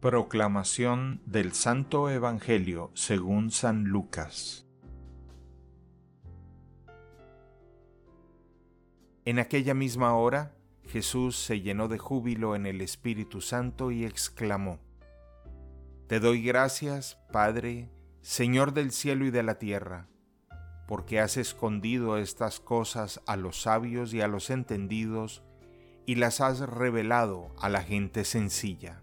Proclamación del Santo Evangelio según San Lucas En aquella misma hora, Jesús se llenó de júbilo en el Espíritu Santo y exclamó, Te doy gracias, Padre, Señor del cielo y de la tierra, porque has escondido estas cosas a los sabios y a los entendidos, y las has revelado a la gente sencilla.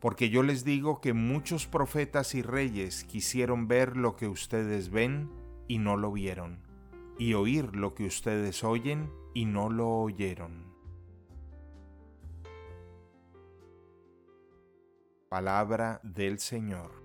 porque yo les digo que muchos profetas y reyes quisieron ver lo que ustedes ven y no lo vieron, y oír lo que ustedes oyen y no lo oyeron. Palabra del Señor.